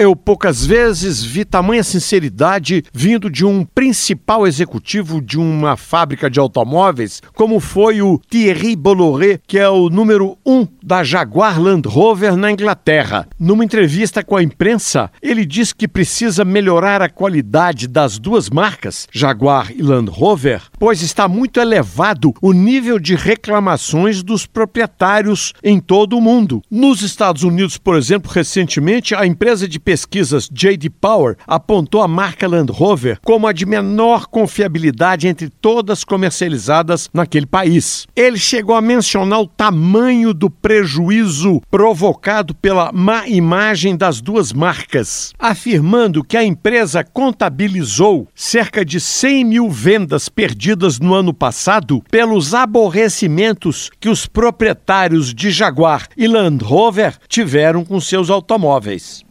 Eu poucas vezes vi tamanha sinceridade vindo de um principal executivo de uma fábrica de automóveis, como foi o Thierry Bolloré, que é o número um da Jaguar Land Rover na Inglaterra. Numa entrevista com a imprensa, ele diz que precisa melhorar a qualidade das duas marcas, Jaguar e Land Rover, pois está muito elevado o nível de reclamações dos proprietários em todo o mundo. Nos Estados Unidos, por exemplo, recentemente, a empresa de pesquisas J.D. Power apontou a marca Land Rover como a de menor confiabilidade entre todas comercializadas naquele país. Ele chegou a mencionar o tamanho do prejuízo provocado pela má imagem das duas marcas, afirmando que a empresa contabilizou cerca de 100 mil vendas perdidas no ano passado pelos aborrecimentos que os proprietários de Jaguar e Land Rover tiveram com seus automóveis.